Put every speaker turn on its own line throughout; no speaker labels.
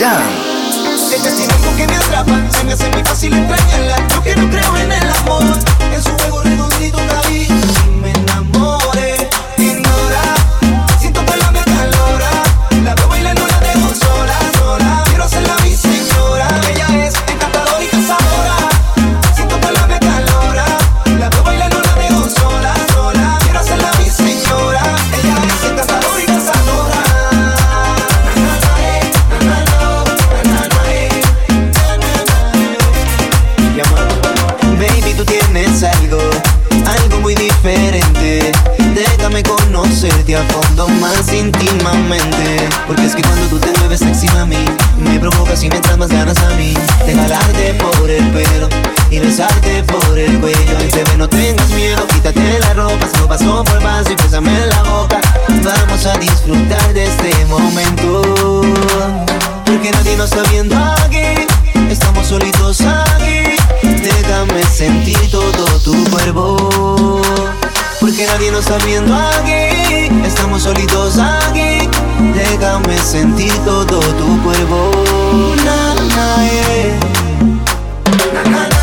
Jam. Este Ella tiene algo que me atrapa, se me hace muy fácil extrañarla. Yo que no creo en el amor. íntimamente. Porque es que cuando tú te mueves sexy mami Me provocas y mientras más ganas a mí. De jalarte por el pelo y besarte por el cuello. Y bebé no tengas miedo, quítate la ropa Se lo paso por paso y pésame la boca. Vamos a disfrutar de este momento. Porque nadie nos está viendo aquí. Estamos solitos aquí. Déjame sentir todo tu cuerpo. Porque nadie nos está viendo aquí estamos solitos aquí. Déjame sentir todo tu cuerpo. Na, na, yeah. na,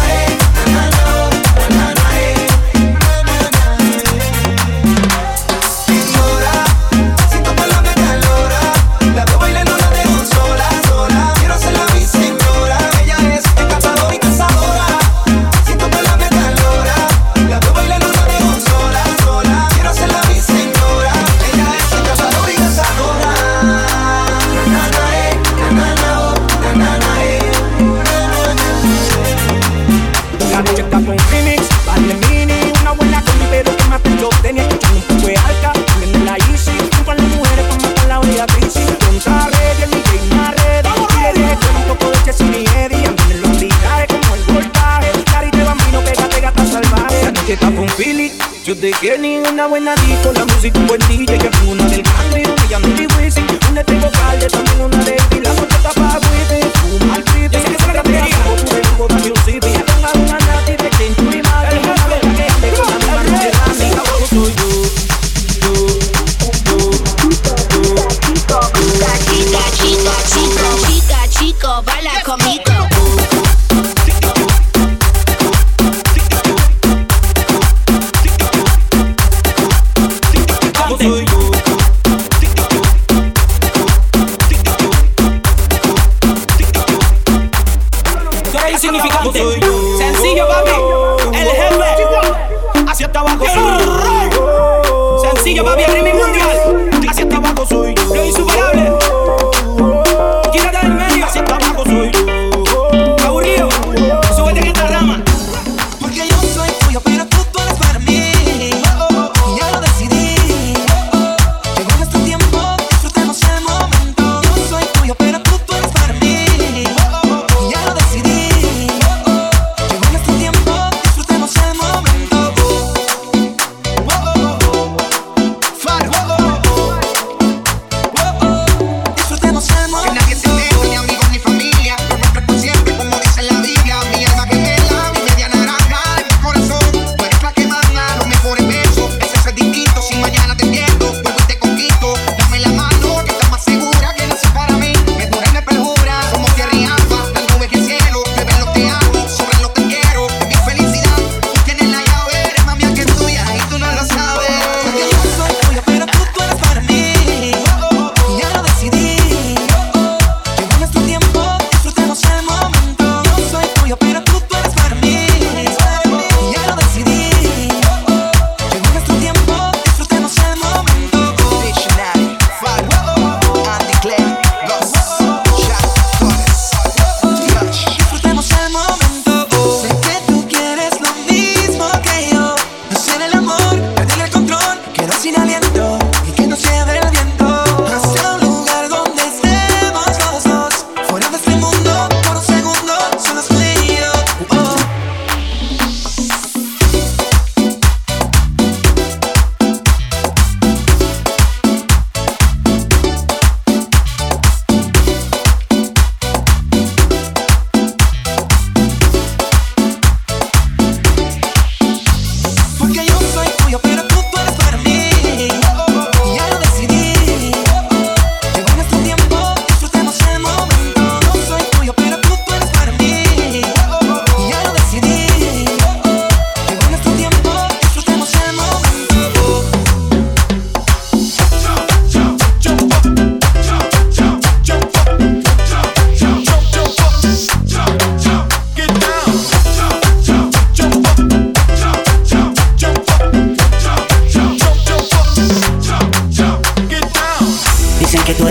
Tienen una buena disco, la música, un buen DJ, que es una del country, una Yandori Wisin, una de vocal, también una de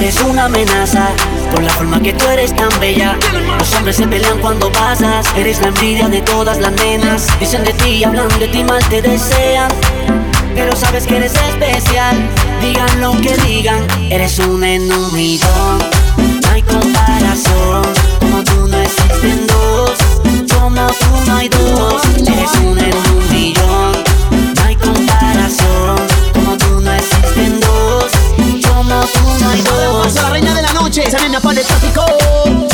eres
una amenaza Por la forma que tú eres tan bella. Los hombres se pelean cuando pasas Eres la envidia de todas las nenas. Dicen de ti, hablan de ti, mal te desean. Pero sabes que eres especial Digan lo que digan Eres un enemigo. No hay comparación Como tú no existen dos. Como tú no hay dos Eres un en un millón No hay comparación Como tú no existen dos una,
y la reina de la noche, esa nena para el tráfico.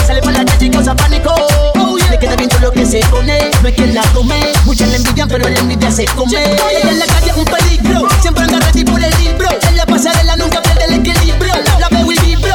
Sale para la calle y causa pánico. Oh, yeah. Le queda bien todo lo que se pone, no es que la tome. Muchas la envidian, pero la envidia se come. Ella oh, en la calle es un peligro, siempre anda ready por el libro. En la pasarela nunca pierde el equilibrio. La veo y vibro.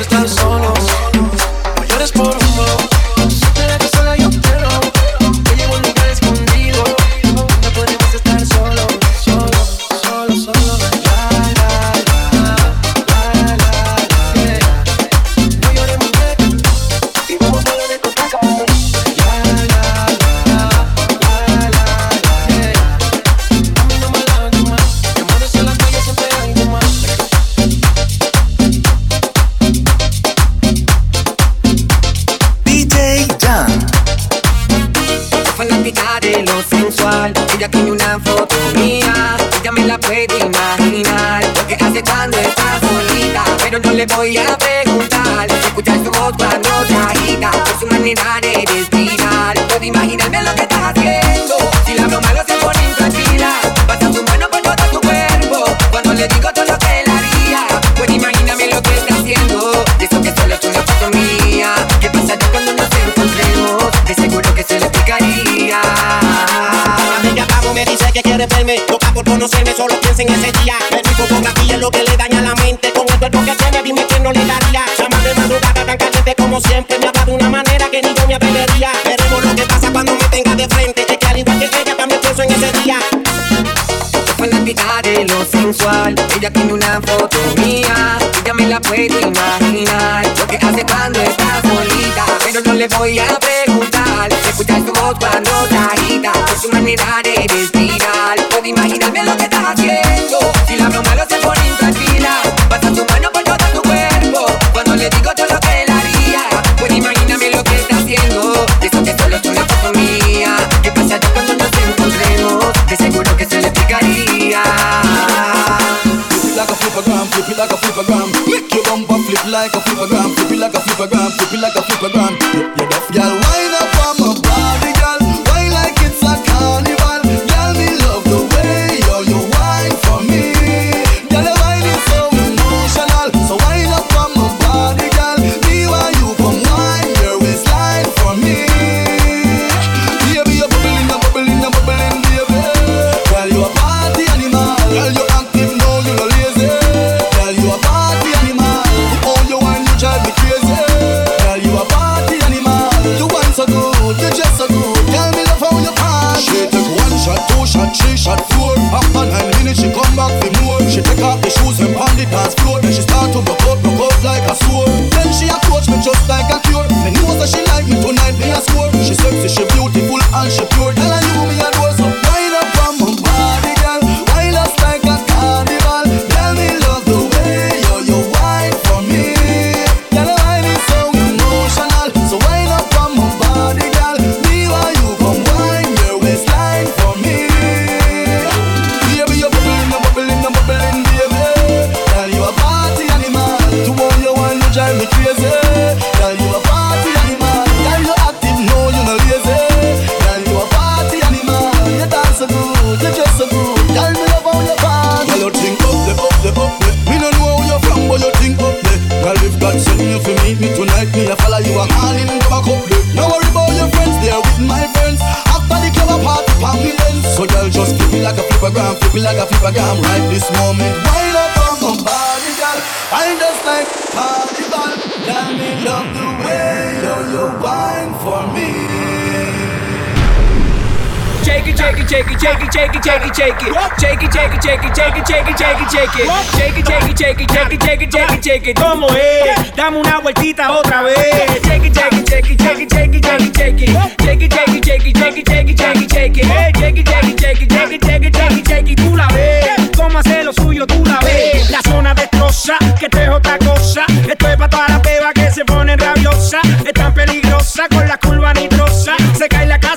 estar solos. siempre me
habla de una manera que ni yo me atrevería. Veremos lo que pasa cuando me tenga de frente. Es que al igual que ella también pienso en ese día.
Fanática de lo sensual, ella tiene una foto mía. Ya me la puedo imaginar lo que hace cuando está solita. Pero no le voy a preguntar. Escuchar su voz cuando te agita, por su manera de respirar. Puedo imaginarme lo que.
like a flipagram. Make your bumper flip like a flipagram. Flip it like a flipagram. Flip it like a flipagram.
Shake it, shake it. Shake it, shake it, shake it, shake it, shake it, shake it. ¿Cómo es? Dame una vueltita otra vez. Shake it, shake it, shake it, shake it, shake it, shake it, shake it. Shake it, shake it, shake it, shake it, shake it, shake it, shake it. Shake it, shake it, shake it, shake it, shake it, shake it, shake it. Tú la ves. Cómo hace lo suyo, tú la ves. La zona destroza, que esto es otra cosa. Esto es para toda la peba que se pone rabiosa. Es tan peligrosa con la curva nitrosa. Se cae la casa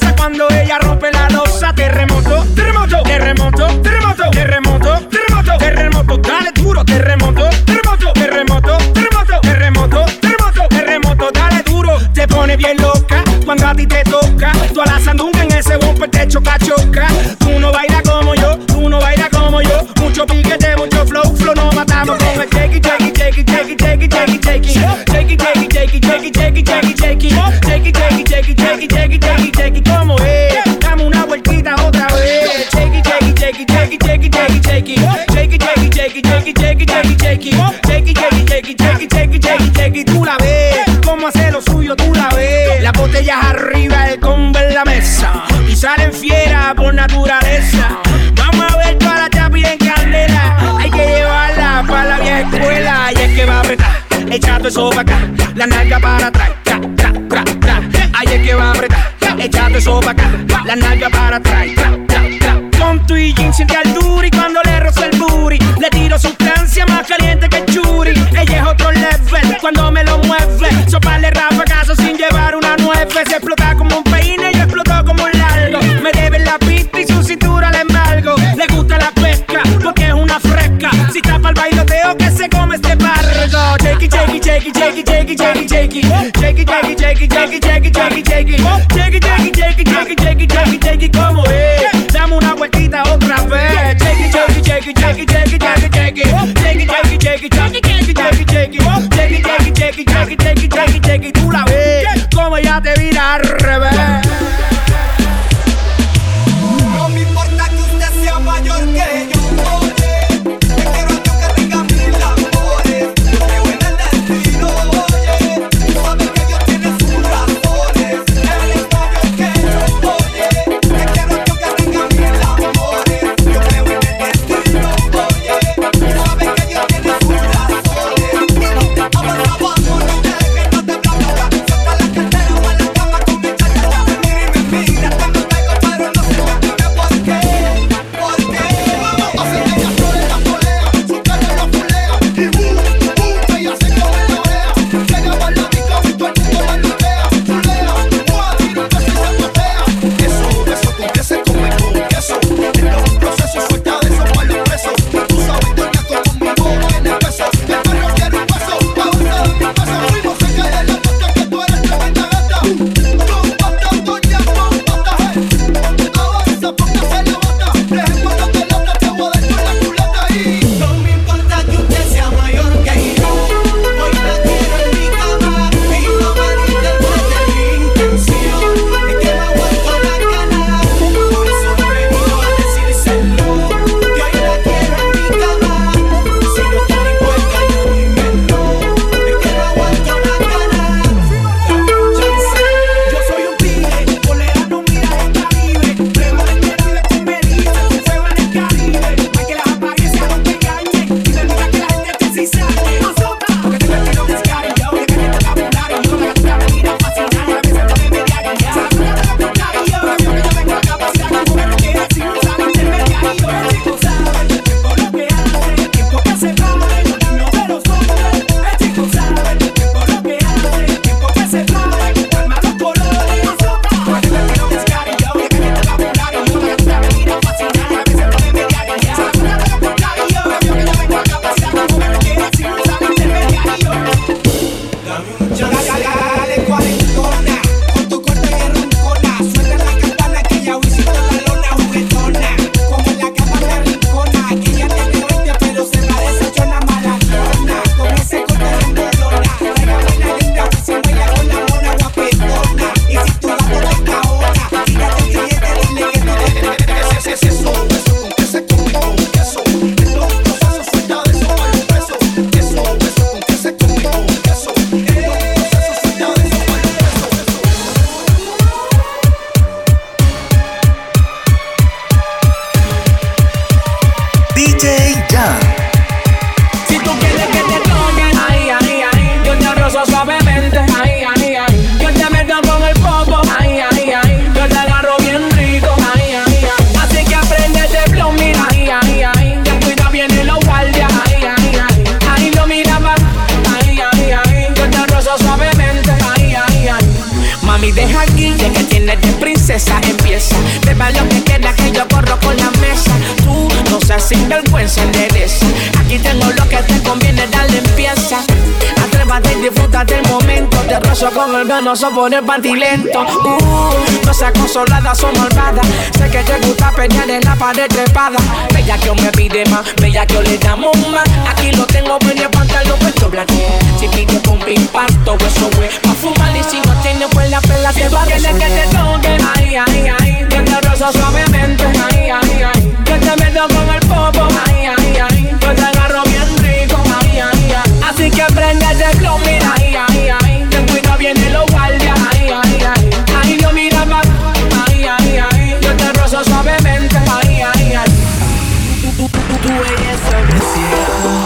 ti te toca. Tú a la sandunga en ese bumper te choca, choca. Tú no bailas como yo, tú no bailas como yo. Mucho piquete, mucho flow, flow no matamos con el shakey, shakey, shakey, shakey, shakey, shakey, shakey. Shakey, shakey, shakey, shakey, shakey, shakey, shakey. Shakey, shakey, shakey, shakey, shakey, shakey, shakey. ¿Cómo es? Dame una vueltita otra vez. Tú la salen fiera por naturaleza. Vamos a ver toda la chapi en candela. Hay que llevarla para la vieja escuela y es que va a apretar. Echando eso para acá, la nalga para atrás. Tra, tra, tra. Ahí es que va a apretar. Echando eso para acá, la nalga para atrás. Tra, tra. Con tu y jean siente altura y cuando le rozo el booty le tiro sustancia más caliente que churi. Ella es otro level cuando me lo mueve. Soparle rafagazo sin llevar una nueve. Se explota como un lo que se come este bardo. Shakey, shakey, shakey, shakey, shakey, shakey, shakey. Shakey, shakey, shakey, shakey, shakey, shakey, shakey. Shakey, shakey, shakey, shakey, shakey, shakey, shakey, como es. Dame una vueltita otra vez. Shakey, shakey, shakey, shakey, shakey, shakey, shakey. Shakey, shakey, shakey, shakey, shakey, shakey, shakey. Shakey. Tú la ves como ya te vira al revés.
El
venoso por el pantilento. Uh, no seas consolada, son malvadas. Sé que te gusta pelear en la pared trepada. Bella que me pide más, bella que le damos más. Aquí lo tengo en el pantalón puesto blanco. Si pide con impacto, eso güey. Pa' fumar y si no tiene, pues la pela te va a que te toque. Ay, ay, ay. Que te rozo suavemente. Ay, ay, ay. Que te meto con el popo. Ay, ay, ay. Que te agarro bien rico. Ay, ay, ay. Así que prende ese flow, mira. Ay. Viene los guardias. Ay, ay, ay. Ay, yo mira. Ay, ay, ay. Yo te rozo suavemente. Ay, ay, ay.
Tu belleza me ciega,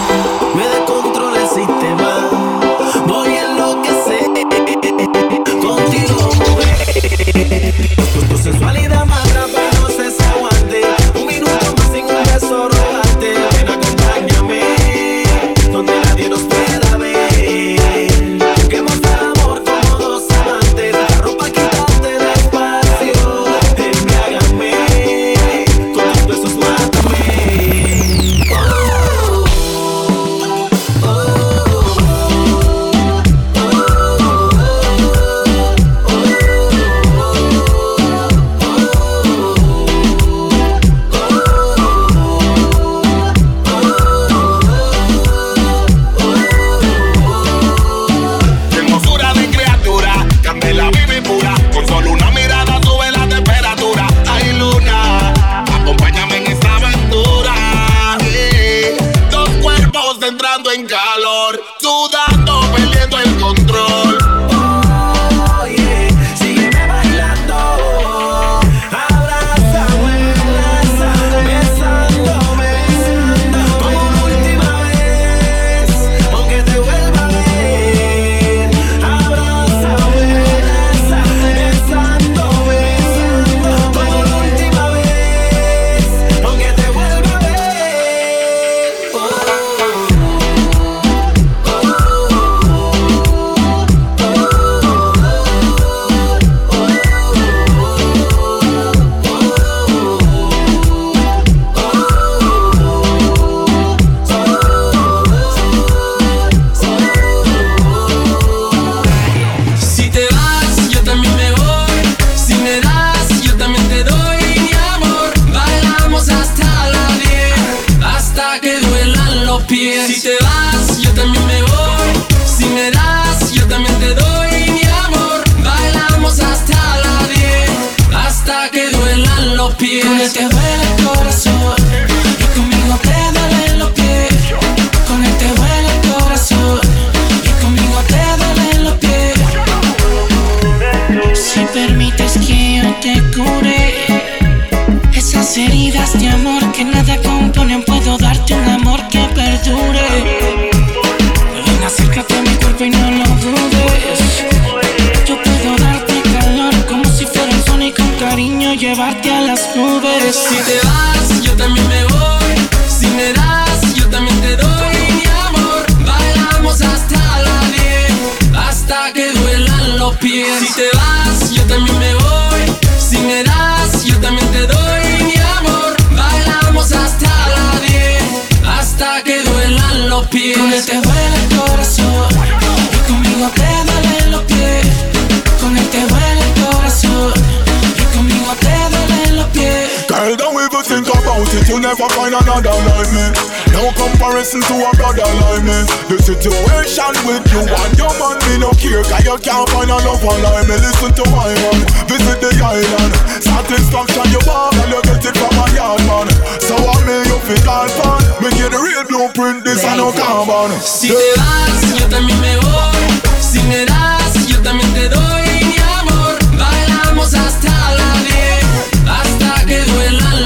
never find another like me. No comparison to a brother like me. The situation with you and your man, me no care, cause you can't find a lover like me. Listen to my man, visit the island. Satisfaction you want, and you get it from a yard man. So I may you feel God fan. Me get the real blueprint, this I no carbon.
Si te vas, yo también me voy. Si me das, yo también te doy mi amor. Bailamos hasta la 10, hasta que duelan los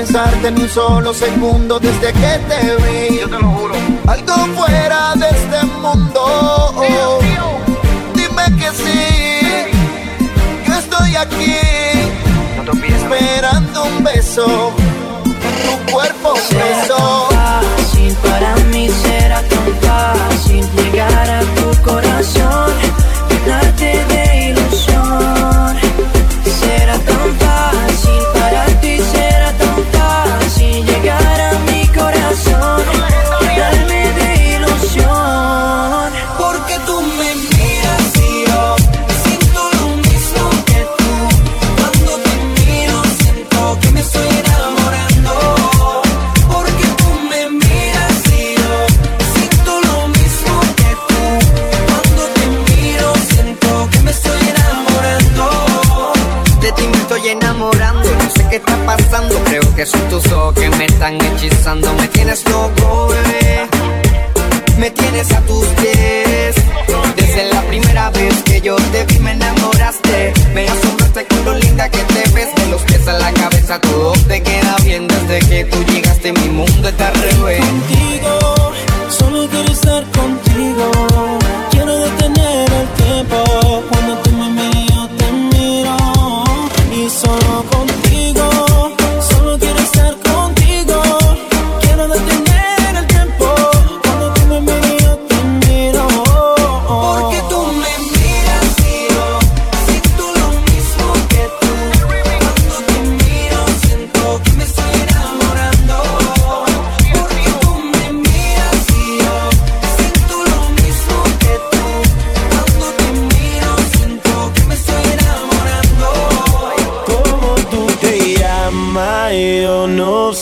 pensarte ni un solo segundo desde que te vi. Yo te lo juro. Algo fuera de este mundo. Dime que sí, yo estoy aquí. esperando un beso, tu cuerpo preso.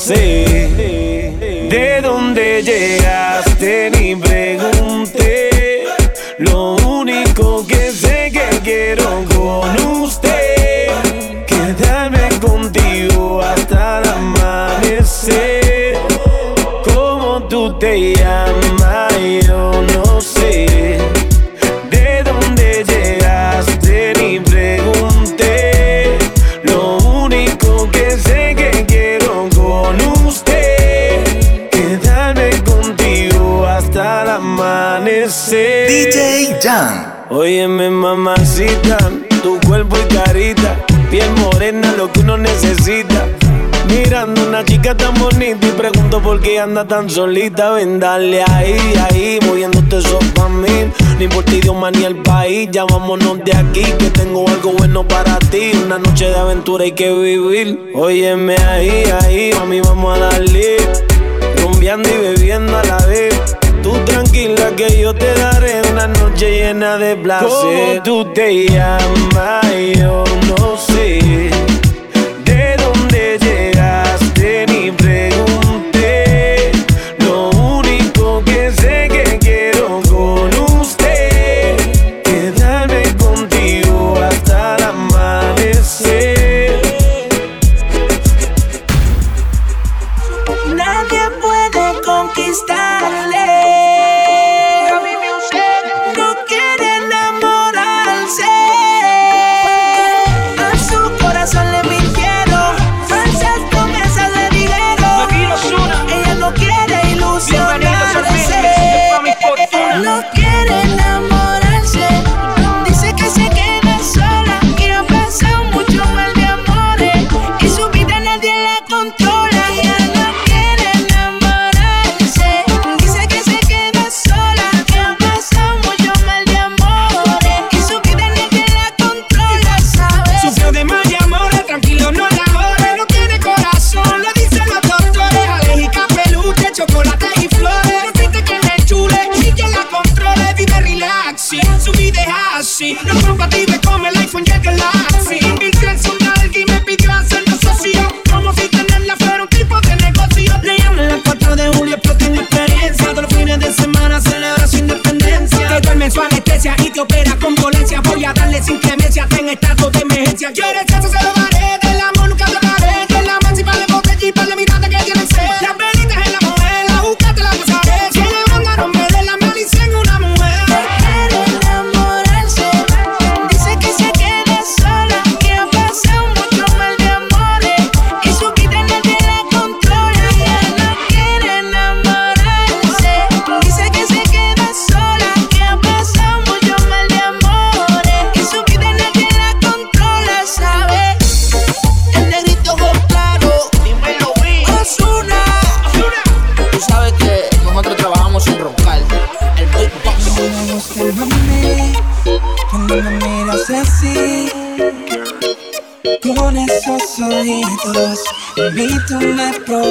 say
Óyeme, mamacita, tu cuerpo y carita, piel morena, lo que uno necesita. Mirando una chica tan bonita y pregunto por qué anda tan solita. Ven, dale ahí, ahí, moviéndote eso pa' mí. No importa idioma ni el país, ya vámonos de aquí, que tengo algo bueno para ti. Una noche de aventura hay que vivir. Óyeme ahí, ahí, a mí vamos a darle. Rumbeando y bebiendo a la vez. Tú tranquila que yo te daré una noche noche llena de placer. Tú te llamas?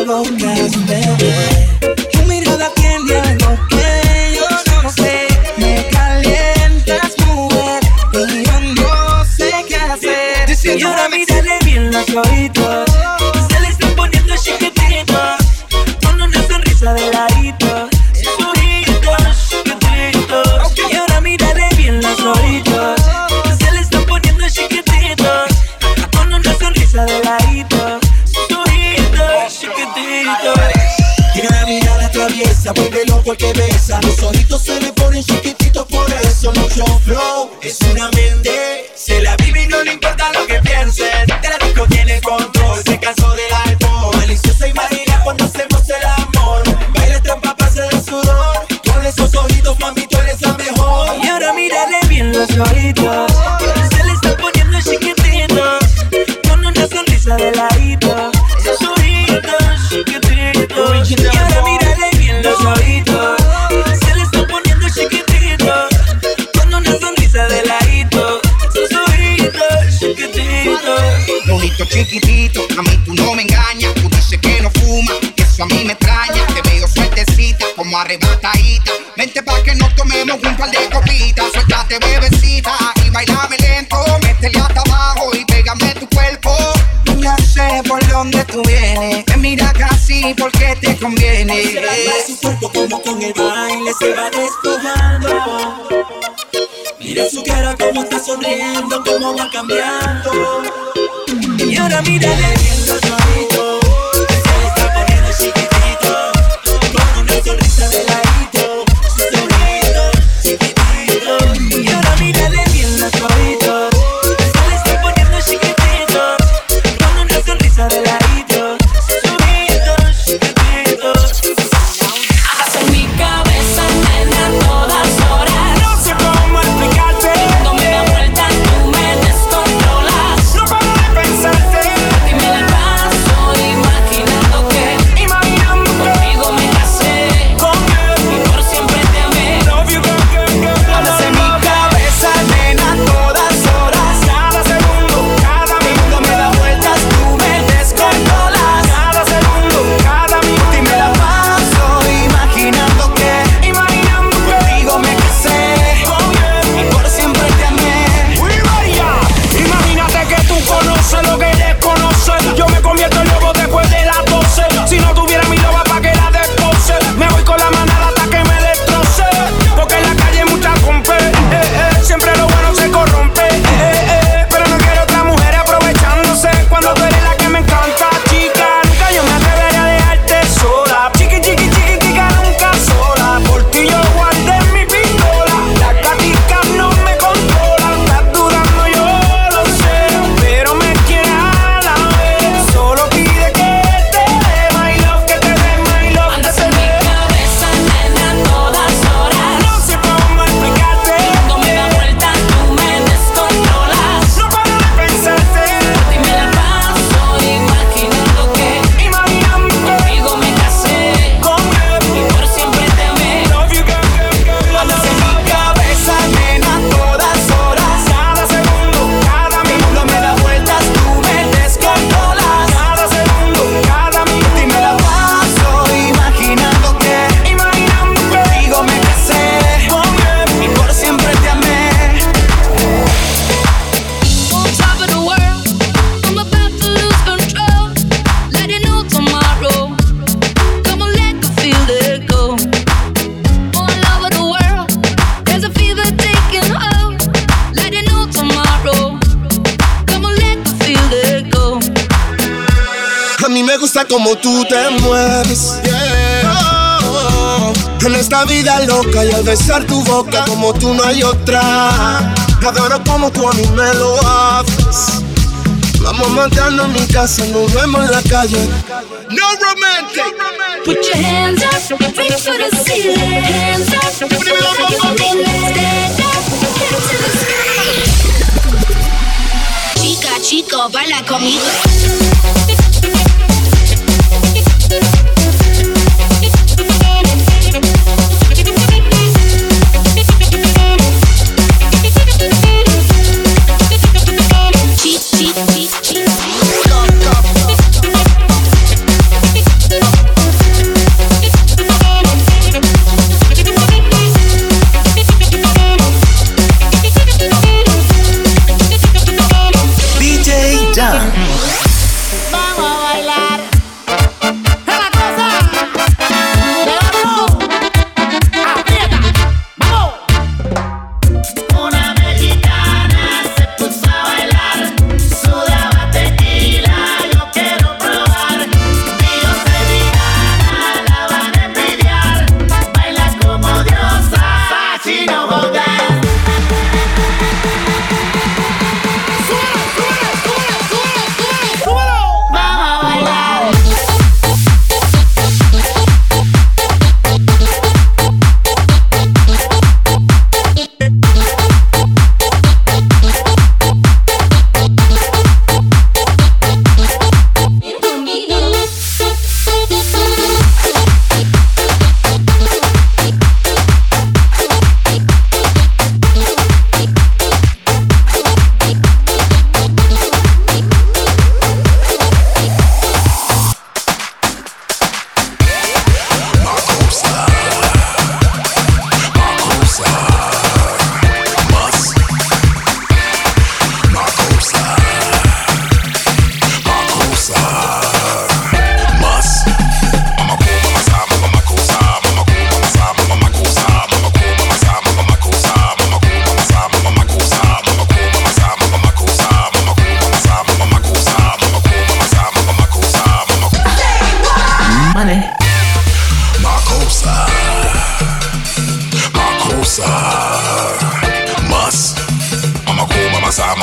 alone now. bien las
ojitas. Se le está poniendo chiquitita. Con una sonrisa de ladito. Esas ojitas chiquititas. Y ahora mírale bien las ojitas. Se le está poniendo chiquitita. Con una sonrisa de ladito.
Esas ojitas chiquititas.
Ojito chiquitito, a mí tú no me engañas. Tú dices que no fuma, eso a mí me extraña. Te veo suertecita, como arrebatadita vente pa' que nos tomemos un par de copitas. Suéltate, bebecita, y bailame lento. Métele hasta abajo y pégame tu cuerpo. No sé por dónde tú vienes. Te mira casi porque te conviene.
Observa su cuerpo como con el baile se va despojando. Mira su cara como está sonriendo, como va cambiando. Y ahora mira de
como tú te mueves. Yeah. Oh, oh. En esta vida loca y al besar tu boca como tú no hay otra. Adoro como tú a mí me lo haces. Vamos matando en mi casa, nos vemos en la calle. No romantic.
Put your hands up, reach for the ceiling. Hands up, stand up, head to the sky. Chica, chico, baila conmigo.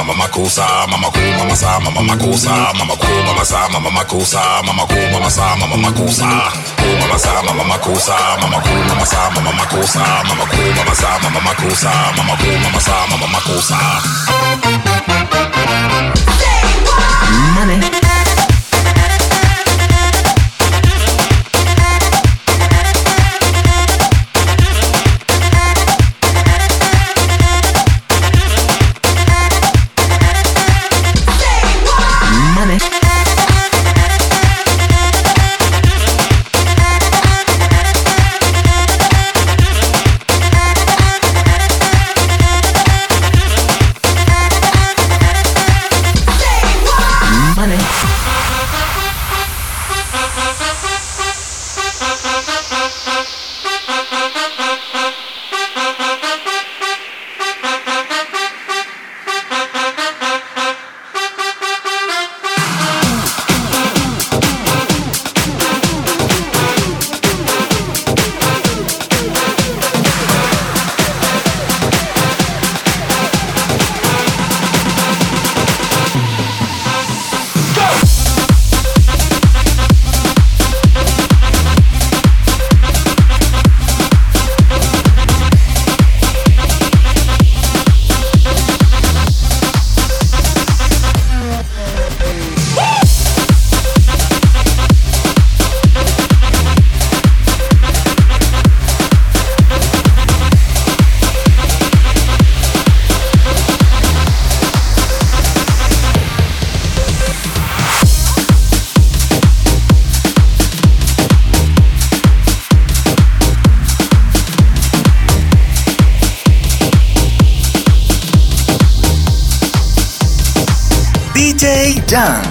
mama
cosa, mama co, mama sa, mama cosa, mama co, mama sa, mama cosa, mama co, mama sa, mama cosa, mama sa, mama cosa, mama co, mama sa, mama cosa, mama co, mama sa, mama cosa, mama co, mama sa, mama cosa.
Money.
ya.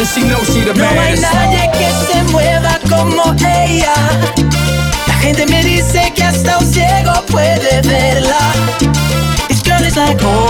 and she knows she the.
No hay nadie que se mueva como ella. La gente me dice que hasta un ciego puede verla. This girl is like. Oh.